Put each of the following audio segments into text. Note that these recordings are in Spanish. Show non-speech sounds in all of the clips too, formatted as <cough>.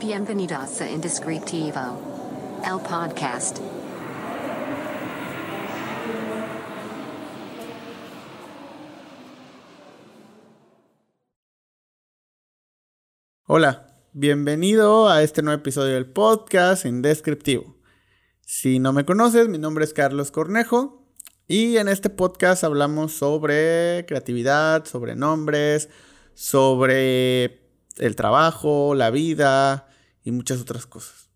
Bienvenidos a Indescriptivo, el podcast. Hola, bienvenido a este nuevo episodio del podcast Indescriptivo. Si no me conoces, mi nombre es Carlos Cornejo y en este podcast hablamos sobre creatividad, sobre nombres, sobre el trabajo, la vida y muchas otras cosas.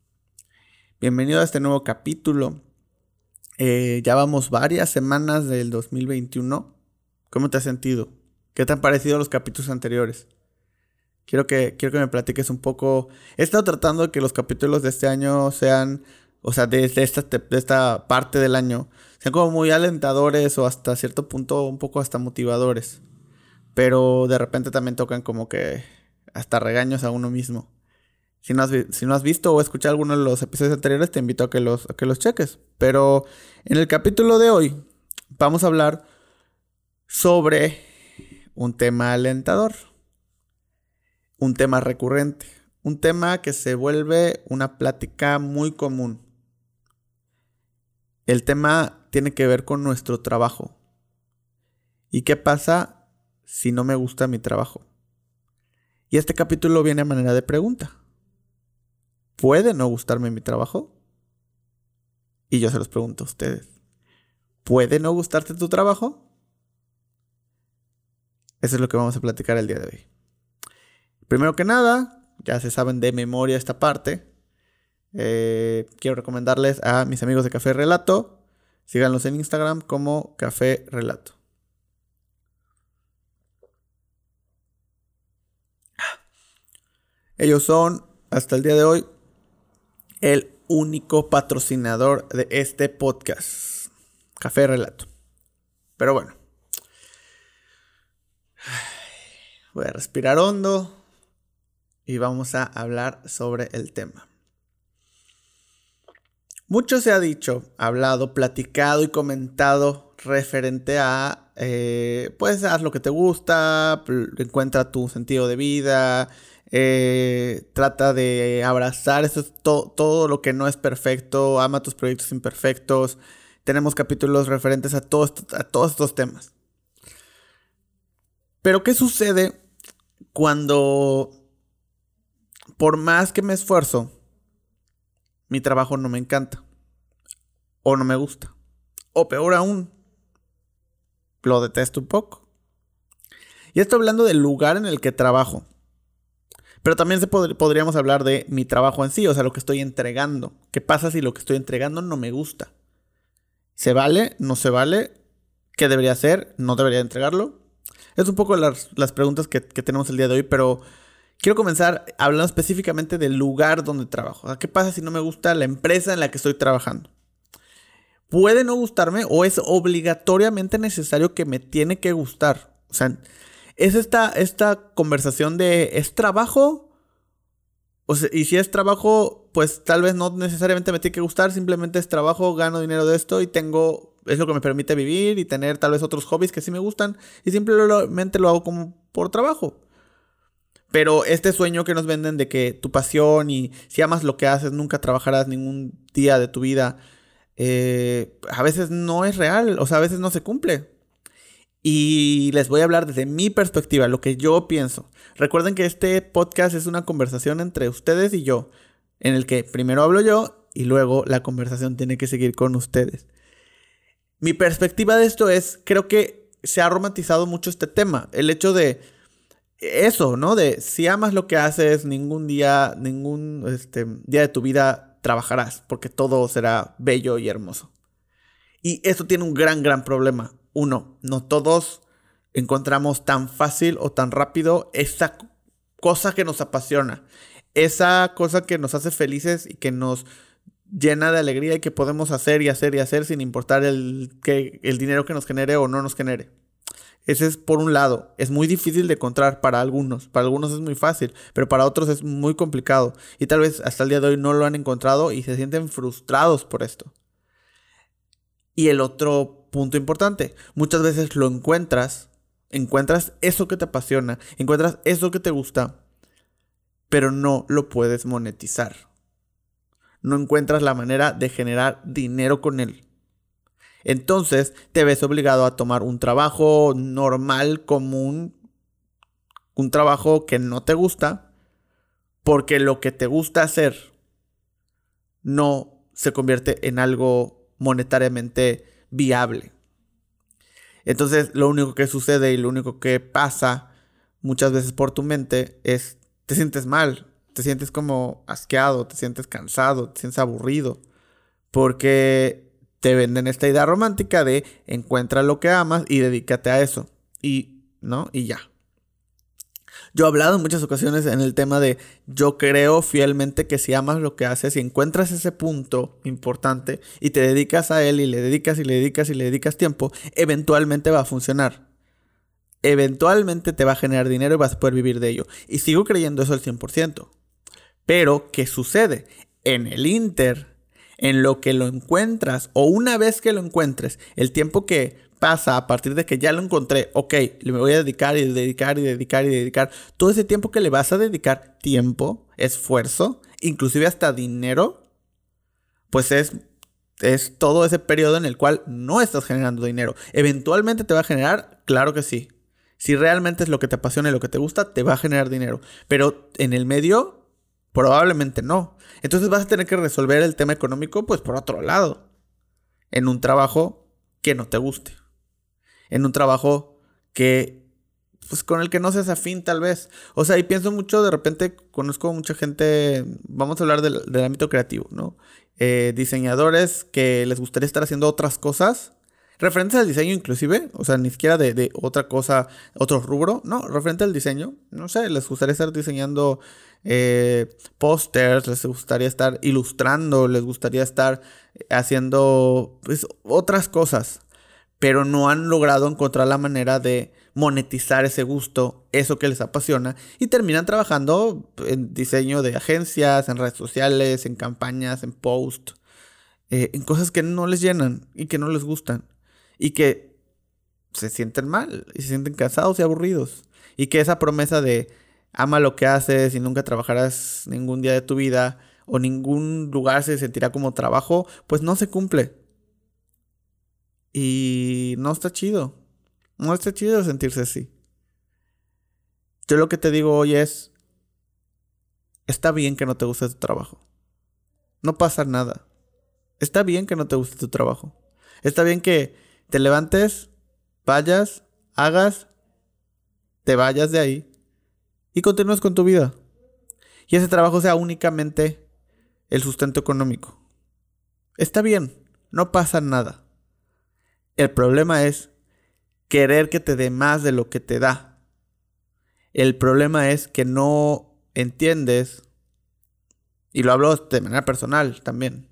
Bienvenido a este nuevo capítulo. Eh, ya vamos varias semanas del 2021. ¿Cómo te has sentido? ¿Qué te han parecido los capítulos anteriores? Quiero que, quiero que me platiques un poco. He estado tratando de que los capítulos de este año sean, o sea, de, esta, de esta parte del año, sean como muy alentadores o hasta cierto punto un poco hasta motivadores. Pero de repente también tocan como que hasta regaños a uno mismo. Si no, has, visto o escuchado alguno de los episodios anteriores, te invito a que los cheques. Pero en el capítulo de hoy vamos a hablar sobre un tema alentador. Un tema recurrente. Un tema que se vuelve una plática muy común. El tema tiene que ver con nuestro trabajo. ¿Y qué pasa si no me gusta mi trabajo? Y este capítulo viene a manera de pregunta. ¿Puede no gustarme mi trabajo? Y yo se los pregunto a ustedes. ¿Puede no gustarte tu trabajo? Eso es lo que vamos a platicar el día de hoy. Primero que nada, ya se saben de memoria esta parte. Eh, quiero recomendarles a mis amigos de Café Relato. Síganlos en Instagram como Café Relato. Ellos son, hasta el día de hoy, el único patrocinador de este podcast. Café Relato. Pero bueno. <sighs> Voy a respirar hondo y vamos a hablar sobre el tema. Mucho se ha dicho, hablado, platicado y comentado referente a, eh, pues haz lo que te gusta, encuentra tu sentido de vida, eh, trata de abrazar eso todo lo que no es perfecto, ama tus proyectos imperfectos. Tenemos capítulos referentes a, todos a todos estos temas. Pero ¿qué sucede cuando, por más que me esfuerzo, mi trabajo no me encanta? O no me gusta. O peor aún, lo detesto un poco. Y estoy hablando del lugar en el que trabajo. Pero también podríamos hablar de mi trabajo en sí, o sea, lo que estoy entregando. ¿Qué pasa si lo que estoy entregando no me gusta? ¿Se vale? ¿No se vale? ¿Qué debería hacer? ¿No debería entregarlo? Es un poco las, preguntas que, tenemos el día de hoy, pero quiero comenzar hablando específicamente del lugar donde trabajo. ¿Qué pasa si no me gusta la empresa en la que estoy trabajando? Puede no gustarme o es obligatoriamente necesario que me tiene que gustar. O sea, es esta, esta conversación de, ¿es trabajo? O sea, y si es trabajo, pues tal vez no necesariamente me tiene que gustar, simplemente es trabajo, gano dinero de esto y tengo, es lo que me permite vivir y tener tal vez otros hobbies que sí me gustan y simplemente lo hago como por trabajo. Pero este sueño que nos venden de que tu pasión y si amas lo que haces, nunca trabajarás ningún día de tu vida, eh, a veces no es real, o sea, a veces no se cumple. Y les voy a hablar desde mi perspectiva, lo que yo pienso. Recuerden que este podcast es una conversación entre ustedes y yo, en el que primero hablo yo y luego la conversación tiene que seguir con ustedes. Mi perspectiva de esto es, creo que se ha romantizado mucho este tema, el hecho de eso, ¿no? De si amas lo que haces, ningún día, ningún este, día de tu vida trabajarás, porque todo será bello y hermoso. Y eso tiene un gran, gran problema uno, no todos encontramos tan fácil o tan rápido esa cosa que nos apasiona, esa cosa que nos hace felices y que nos llena de alegría y que podemos hacer y hacer y hacer sin importar el, que, el dinero que nos genere o no nos genere. Ese es por un lado, es muy difícil de encontrar para algunos, para algunos es muy fácil, pero para otros es muy complicado y tal vez hasta el día de hoy no lo han encontrado y se sienten frustrados por esto. Y el otro punto importante. Muchas veces lo encuentras, encuentras eso que te apasiona, encuentras eso que te gusta, pero no lo puedes monetizar. No encuentras la manera de generar dinero con él. Entonces te ves obligado a tomar un trabajo normal, común, un trabajo que no te gusta, porque lo que te gusta hacer no se convierte en algo monetariamente viable. Entonces lo único que sucede y lo único que pasa muchas veces por tu mente es te sientes mal, te sientes como asqueado, te sientes cansado, te sientes aburrido, porque te venden esta idea romántica de encuentra lo que amas y dedícate a eso. Y, ¿no? Y ya. Yo he hablado en muchas ocasiones en el tema de yo creo fielmente que si amas lo que haces y encuentras ese punto importante y te dedicas a él y le dedicas y le dedicas y le dedicas tiempo, eventualmente va a funcionar. Eventualmente te va a generar dinero y vas a poder vivir de ello. Y sigo creyendo eso al 100%. Pero, ¿qué sucede? En el Inter, en lo que lo encuentras o una vez que lo encuentres, el tiempo que pasa a partir de que ya lo encontré, ok, le voy a dedicar y dedicar y dedicar y dedicar. Todo ese tiempo que le vas a dedicar, tiempo, esfuerzo, inclusive hasta dinero, pues es, es todo ese periodo en el cual no estás generando dinero. Eventualmente te va a generar, claro que sí. Si realmente es lo que te apasiona y lo que te gusta, te va a generar dinero. Pero en el medio, probablemente no. Entonces vas a tener que resolver el tema económico, pues por otro lado. En un trabajo que no te guste en un trabajo que, pues con el que no seas afín tal vez. O sea, y pienso mucho, de repente conozco mucha gente, vamos a hablar del, ámbito creativo, ¿no? Eh, diseñadores que les gustaría estar haciendo otras cosas. Referentes al diseño inclusive, o sea, ni siquiera de, otra cosa, otro rubro, no, referente al diseño, no sé, les gustaría estar diseñando eh, pósters, les gustaría estar ilustrando, les gustaría estar haciendo pues, otras cosas pero no han logrado encontrar la manera de monetizar ese gusto, eso que les apasiona, y terminan trabajando en diseño de agencias, en redes sociales, en campañas, en post, eh, en cosas que no les llenan y que no les gustan, y que se sienten mal, y se sienten cansados y aburridos, y que esa promesa de ama lo que haces y nunca trabajarás ningún día de tu vida, o ningún lugar se sentirá como trabajo, pues no se cumple. Y no está chido. No está chido sentirse así. Yo lo que te digo hoy es, está bien que no te guste tu trabajo. No pasa nada. Está bien que no te guste tu trabajo. Está bien que te levantes, vayas, hagas, te vayas de ahí y continúes con tu vida. Y ese trabajo sea únicamente el sustento económico. Está bien, no pasa nada. El problema es querer que te dé más de lo que te da. El problema es que no entiendes, y lo hablo de manera personal también,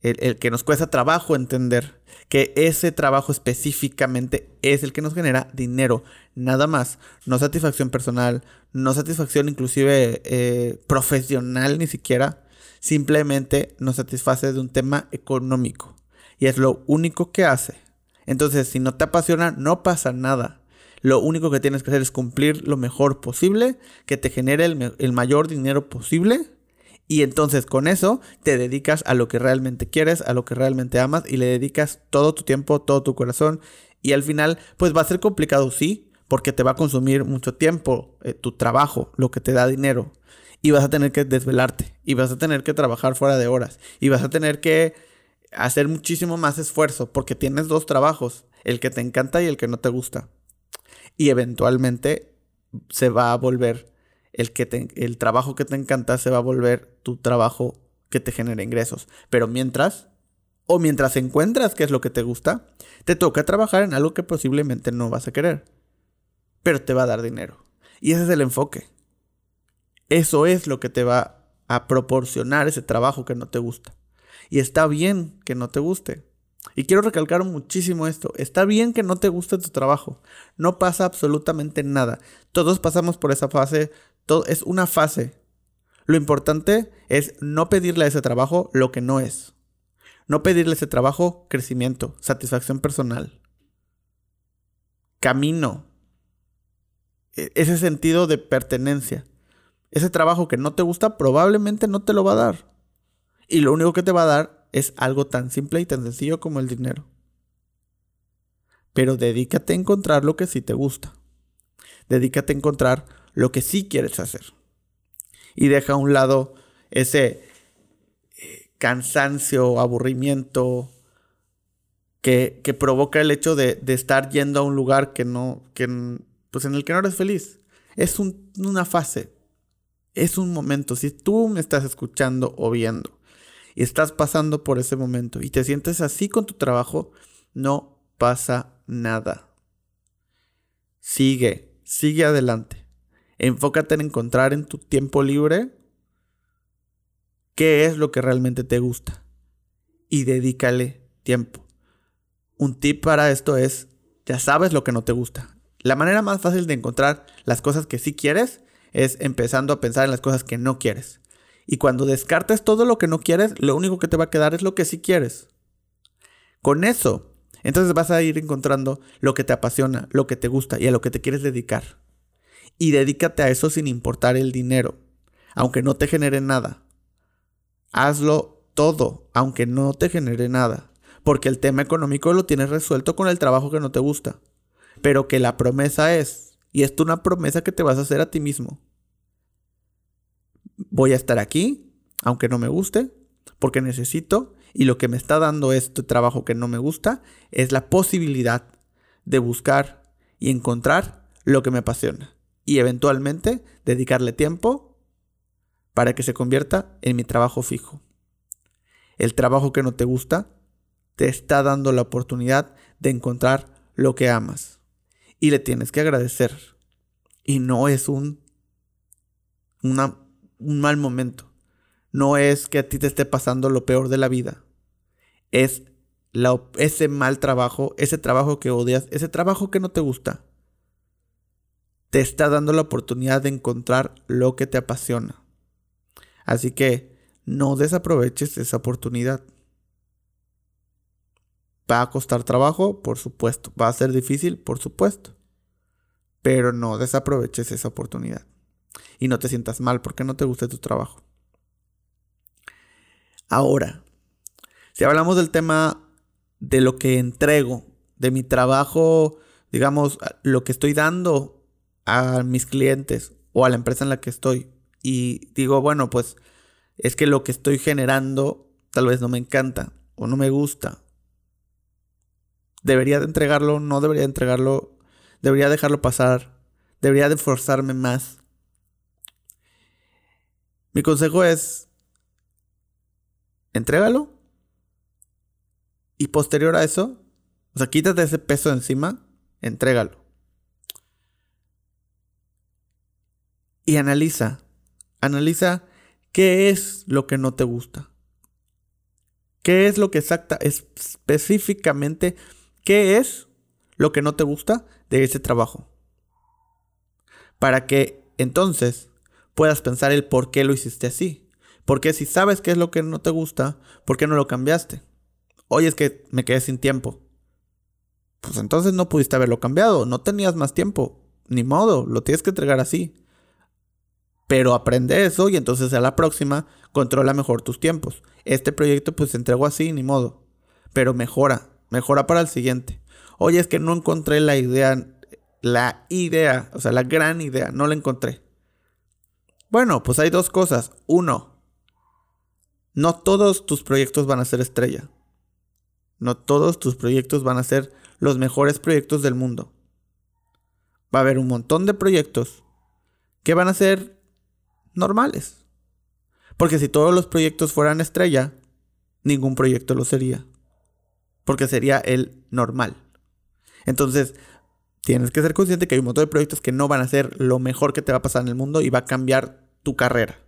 el, que nos cuesta trabajo entender que ese trabajo específicamente es el que nos genera dinero, nada más, no satisfacción personal, no satisfacción inclusive eh, profesional ni siquiera, simplemente nos satisface de un tema económico. Y es lo único que hace entonces, si no te apasiona, no pasa nada. Lo único que tienes que hacer es cumplir lo mejor posible, que te genere el, mayor dinero posible. Y entonces con eso te dedicas a lo que realmente quieres, a lo que realmente amas y le dedicas todo tu tiempo, todo tu corazón. Y al final, pues va a ser complicado, sí, porque te va a consumir mucho tiempo eh, tu trabajo, lo que te da dinero. Y vas a tener que desvelarte, y vas a tener que trabajar fuera de horas, y vas a tener que hacer muchísimo más esfuerzo porque tienes dos trabajos, el que te encanta y el que no te gusta. Y eventualmente se va a volver el que el trabajo que te encanta se va a volver tu trabajo que te genera ingresos. Pero mientras o mientras encuentras qué es lo que te gusta, te toca trabajar en algo que posiblemente no vas a querer, pero te va a dar dinero. Y ese es el enfoque. Eso es lo que te va a proporcionar ese trabajo que no te gusta. Y está bien que no te guste. Y quiero recalcar muchísimo esto. Está bien que no te guste tu trabajo. No pasa absolutamente nada. Todos pasamos por esa fase. Todo, es una fase. Lo importante es no pedirle a ese trabajo lo que no es. No pedirle a ese trabajo crecimiento, satisfacción personal, camino, e, ese sentido de pertenencia. Ese trabajo que no te gusta probablemente no te lo va a dar. Y lo único que te va a dar es algo tan simple y tan sencillo como el dinero. Pero dedícate a encontrar lo que sí te gusta. Dedícate a encontrar lo que sí quieres hacer. Y deja a un lado ese eh, cansancio, aburrimiento que, provoca el hecho de, estar yendo a un lugar que no, que, pues en el que no eres feliz. Es una fase, es un momento. Si tú me estás escuchando o viendo y estás pasando por ese momento y te sientes así con tu trabajo, no pasa nada. Sigue, sigue adelante. Enfócate en encontrar en tu tiempo libre qué es lo que realmente te gusta y dedícale tiempo. Un tip para esto es, ya sabes lo que no te gusta. La manera más fácil de encontrar las cosas que sí quieres es empezando a pensar en las cosas que no quieres. Y cuando descartes todo lo que no quieres, lo único que te va a quedar es lo que sí quieres. Con eso, entonces vas a ir encontrando lo que te apasiona, lo que te gusta y a lo que te quieres dedicar. Y dedícate a eso sin importar el dinero, aunque no te genere nada. Hazlo todo, aunque no te genere nada, porque el tema económico lo tienes resuelto con el trabajo que no te gusta. Pero que la promesa es, y esto es una promesa que te vas a hacer a ti mismo, voy a estar aquí, aunque no me guste, porque necesito y lo que me está dando este trabajo que no me gusta es la posibilidad de buscar y encontrar lo que me apasiona y eventualmente dedicarle tiempo para que se convierta en mi trabajo fijo. El trabajo que no te gusta te está dando la oportunidad de encontrar lo que amas y le tienes que agradecer. Y no es un una un mal momento. No es que a ti te esté pasando lo peor de la vida. Es ese mal trabajo, ese trabajo que odias, ese trabajo que no te gusta. Te está dando la oportunidad de encontrar lo que te apasiona. Así que no desaproveches esa oportunidad. Va a costar trabajo, por supuesto. Va a ser difícil, por supuesto. Pero no desaproveches esa oportunidad y no te sientas mal porque no te guste tu trabajo. Ahora, si hablamos del tema de lo que entrego, de mi trabajo, digamos, lo que estoy dando a mis clientes o a la empresa en la que estoy, y digo, bueno, pues es que lo que estoy generando tal vez no me encanta o no me gusta. Debería de entregarlo, no debería de entregarlo, debería dejarlo pasar, debería de forzarme más. Mi consejo es, entrégalo. Y posterior a eso, o sea, quítate ese peso encima, entrégalo. Y analiza, analiza qué es lo que no te gusta. ¿Qué es lo que exacta, específicamente, qué es lo que no te gusta de ese trabajo? Para que entonces puedas pensar el por qué lo hiciste así. Porque si sabes qué es lo que no te gusta, ¿por qué no lo cambiaste? Oye, es que me quedé sin tiempo. Pues entonces no pudiste haberlo cambiado, no tenías más tiempo. Ni modo, lo tienes que entregar así. Pero aprende eso y entonces a la próxima controla mejor tus tiempos. Este proyecto pues se entregó así, ni modo. Pero mejora, mejora para el siguiente. Oye, es que no encontré la idea, la idea, o sea, la gran idea, no la encontré. Bueno, pues hay dos cosas. Uno, no todos tus proyectos van a ser estrella. No todos tus proyectos van a ser los mejores proyectos del mundo. Va a haber un montón de proyectos que van a ser normales. Porque si todos los proyectos fueran estrella, ningún proyecto lo sería. Porque sería el normal. Entonces, tienes que ser consciente que hay un montón de proyectos que no van a ser lo mejor que te va a pasar en el mundo y va a cambiar tu carrera.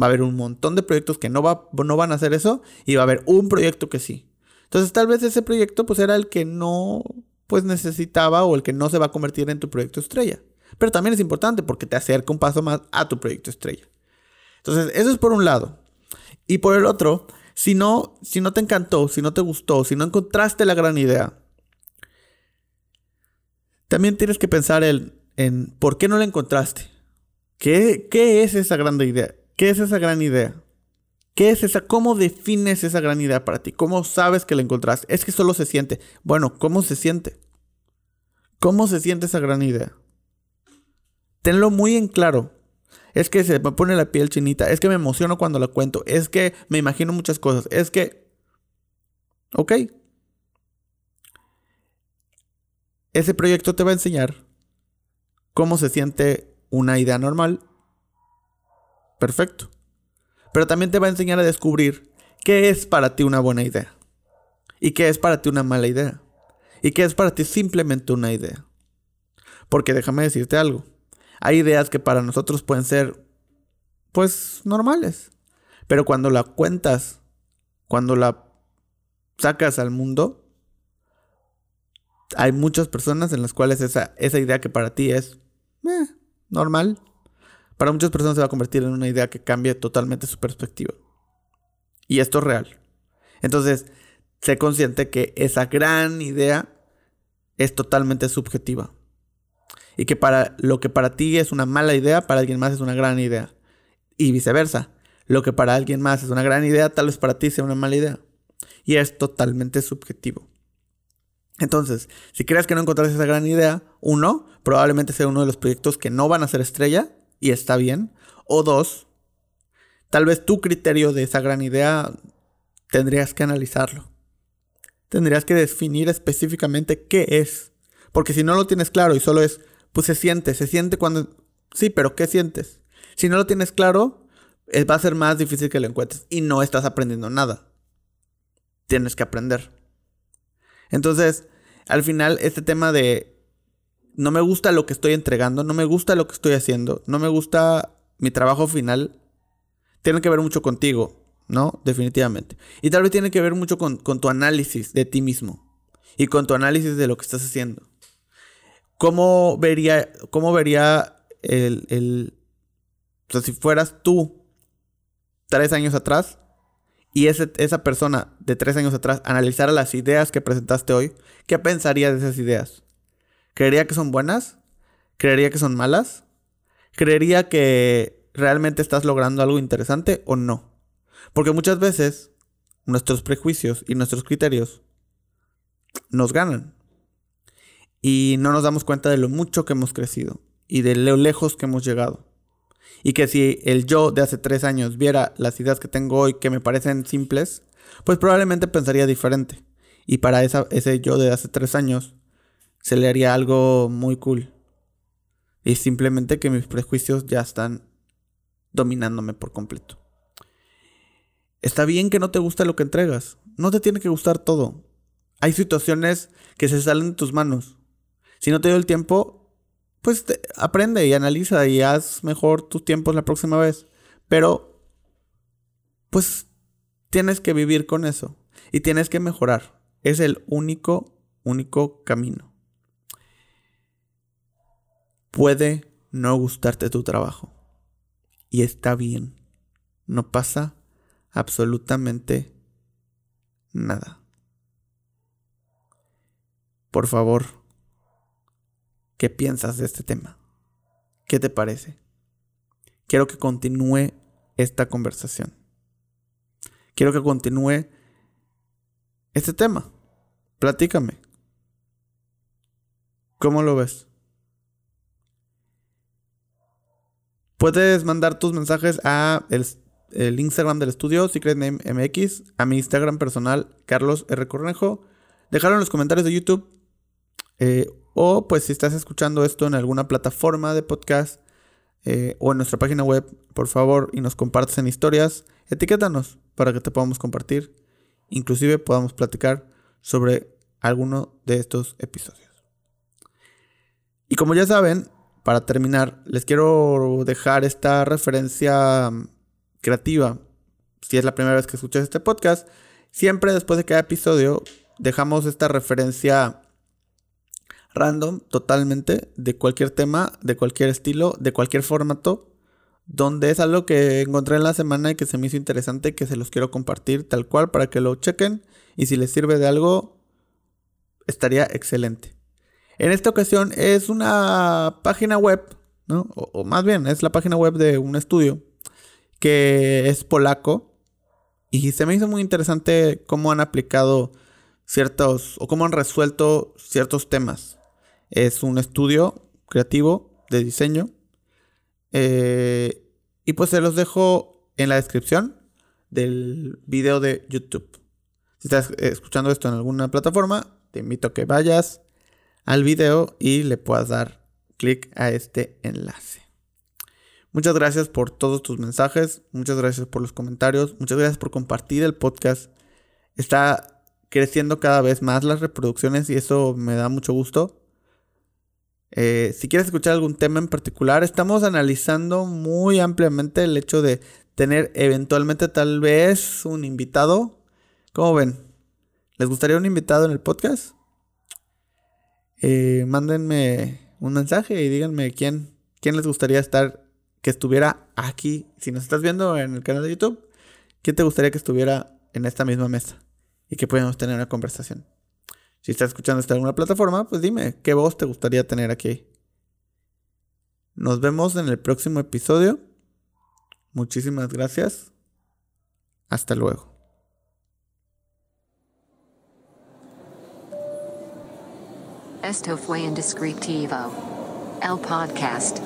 Va a haber un montón de proyectos que no, va, no van a hacer eso y va a haber un proyecto que sí. Entonces tal vez ese proyecto pues era el que no pues necesitaba o el que no se va a convertir en tu proyecto estrella. Pero también es importante porque te acerca un paso más a tu proyecto estrella. Entonces eso es por un lado. Y por el otro, si no, si no te encantó, si no te gustó, si no encontraste la gran idea, también tienes que pensar en, en por qué no la encontraste. ¿Qué, ¿Qué es esa gran idea? ¿Qué es esa gran idea? ¿Qué es esa? ¿Cómo defines esa gran idea para ti? ¿Cómo sabes que la encontraste? Es que solo se siente. Bueno, ¿cómo se siente? ¿Cómo se siente esa gran idea? Tenlo muy en claro. Es que se me pone la piel chinita. Es que me emociono cuando la cuento. Es que me imagino muchas cosas. Es que... Ok. Ese proyecto te va a enseñar cómo se siente una idea normal. Perfecto. Pero también te va a enseñar a descubrir qué es para ti una buena idea. Y qué es para ti una mala idea. Y qué es para ti simplemente una idea. Porque déjame decirte algo. Hay ideas que para nosotros pueden ser, pues, normales. Pero cuando la cuentas, cuando la sacas al mundo, hay muchas personas en las cuales esa, esa idea que para ti es eh, normal, para muchas personas se va a convertir en una idea que cambie totalmente su perspectiva. Y esto es real. Entonces, sé consciente que esa gran idea es totalmente subjetiva. Y que para lo que para ti es una mala idea, para alguien más es una gran idea. Y viceversa. Lo que para alguien más es una gran idea, tal vez para ti sea una mala idea. Y es totalmente subjetivo. Entonces, si crees que no encontraste esa gran idea, uno, probablemente sea uno de los proyectos que no van a ser estrella y está bien. O dos, tal vez tu criterio de esa gran idea tendrías que analizarlo. Tendrías que definir específicamente qué es. Porque si no lo tienes claro y solo es, pues se siente, se siente cuando... Sí, pero ¿qué sientes? Si no lo tienes claro, eh, va a ser más difícil que lo encuentres y no estás aprendiendo nada. Tienes que aprender. Entonces, al final, este tema de no me gusta lo que estoy entregando, no me gusta lo que estoy haciendo, no me gusta mi trabajo final, tiene que ver mucho contigo, ¿no? Definitivamente. Y tal vez tiene que ver mucho con, tu análisis de ti mismo y con tu análisis de lo que estás haciendo. ¿Cómo vería, cómo vería el, el o sea, si fueras tú tres años atrás y esa persona de tres años atrás analizara las ideas que presentaste hoy, ¿qué pensaría de esas ideas? ¿Creería que son buenas? ¿Creería que son malas? ¿Creería que realmente estás logrando algo interesante o no? Porque muchas veces nuestros prejuicios y nuestros criterios nos ganan. Y no nos damos cuenta de lo mucho que hemos crecido y de lo lejos que hemos llegado. Y que si el yo de hace tres años viera las ideas que tengo hoy que me parecen simples, pues probablemente pensaría diferente. Y para esa, ese yo de hace tres años se le haría algo muy cool. Y simplemente que mis prejuicios ya están dominándome por completo. Está bien que no te guste lo que entregas. No te tiene que gustar todo. Hay situaciones que se salen de tus manos. Si no te dio el tiempo, pues aprende y analiza y haz mejor tus tiempos la próxima vez. Pero, pues, tienes que vivir con eso. Y tienes que mejorar. Es el único, único camino. Puede no gustarte tu trabajo. Y está bien. No pasa absolutamente nada. Por favor, ¿qué piensas de este tema? ¿Qué te parece? Quiero que continúe esta conversación. Quiero que continúe este tema. Platícame. ¿Cómo lo ves? Puedes mandar tus mensajes a el, Instagram del estudio, Secret Name MX, a mi Instagram personal, Carlos R. Cornejo. Dejarlo en los comentarios de YouTube. Eh, o pues si estás escuchando esto en alguna plataforma de podcast eh, o en nuestra página web, por favor, y nos compartes en historias, etiquétanos para que te podamos compartir. Inclusive podamos platicar sobre alguno de estos episodios. Y como ya saben, para terminar, les quiero dejar esta referencia mm, creativa. Si es la primera vez que escuchas este podcast, siempre después de cada episodio dejamos esta referencia random totalmente de cualquier tema, de cualquier estilo, de cualquier formato, donde es algo que encontré en la semana y que se me hizo interesante que se los quiero compartir tal cual para que lo chequen y si les sirve de algo, estaría excelente. En esta ocasión es una página web ¿no? O, más bien, es la página web de un estudio que es polaco y se me hizo muy interesante cómo han aplicado ciertos o cómo han resuelto ciertos temas. Es un estudio creativo de diseño eh, y pues se los dejo en la descripción del video de YouTube. Si estás escuchando esto en alguna plataforma, te invito a que vayas al video y le puedas dar clic a este enlace. Muchas gracias por todos tus mensajes, muchas gracias por los comentarios, muchas gracias por compartir el podcast. Está creciendo cada vez más las reproducciones y eso me da mucho gusto. Eh, si quieres escuchar algún tema en particular, estamos analizando muy ampliamente el hecho de tener eventualmente tal vez un invitado. ¿Cómo ven? ¿Les gustaría un invitado en el podcast? Eh, mándenme un mensaje y díganme quién, quién les gustaría estar, que estuviera aquí. Si nos estás viendo en el canal de YouTube, ¿quién te gustaría que estuviera en esta misma mesa? Y que podamos tener una conversación. Si estás escuchando esto en alguna plataforma, pues dime, ¿qué voz te gustaría tener aquí? Nos vemos en el próximo episodio. Muchísimas gracias. Hasta luego. Esto fue Indescriptivo. El podcast.